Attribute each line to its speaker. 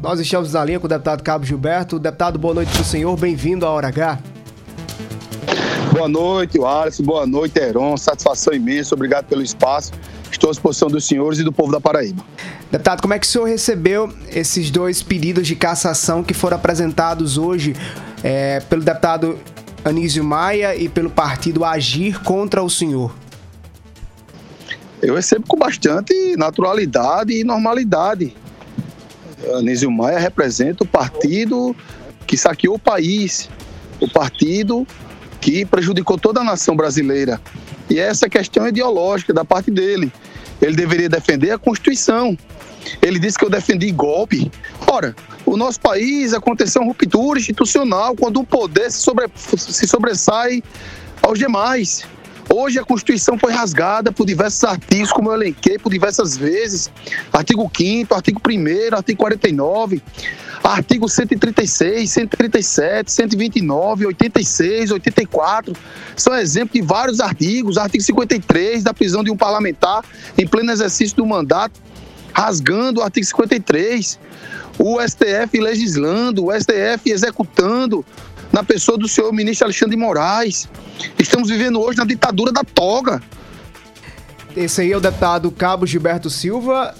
Speaker 1: Nós estamos na linha com o deputado Cabo Gilberto. Deputado, boa noite para o senhor, bem-vindo à Hora H.
Speaker 2: Boa noite, Alisson. Boa noite, Heron. Satisfação imensa. Obrigado pelo espaço. Estou à disposição dos senhores e do povo da Paraíba.
Speaker 1: Deputado, como é que o senhor recebeu esses dois pedidos de cassação que foram apresentados hoje é, pelo deputado Anísio Maia e pelo partido Agir contra o senhor?
Speaker 2: Eu recebo com bastante naturalidade e normalidade. Anísio Maia representa o partido que saqueou o país, o partido que prejudicou toda a nação brasileira. E essa questão é ideológica da parte dele. Ele deveria defender a Constituição. Ele disse que eu defendi golpe. Ora, o nosso país aconteceu uma ruptura institucional quando o poder se, sobre, se sobressai aos demais. Hoje a Constituição foi rasgada por diversos artigos, como eu elenquei por diversas vezes. Artigo 5 artigo 1 artigo 49, artigo 136, 137, 129, 86, 84. São exemplos de vários artigos. Artigo 53, da prisão de um parlamentar em pleno exercício do mandato, rasgando o artigo 53. O STF legislando, o STF executando na pessoa do senhor ministro Alexandre de Moraes. Estamos vivendo hoje na ditadura da toga.
Speaker 1: Esse aí é o deputado Cabo Gilberto Silva.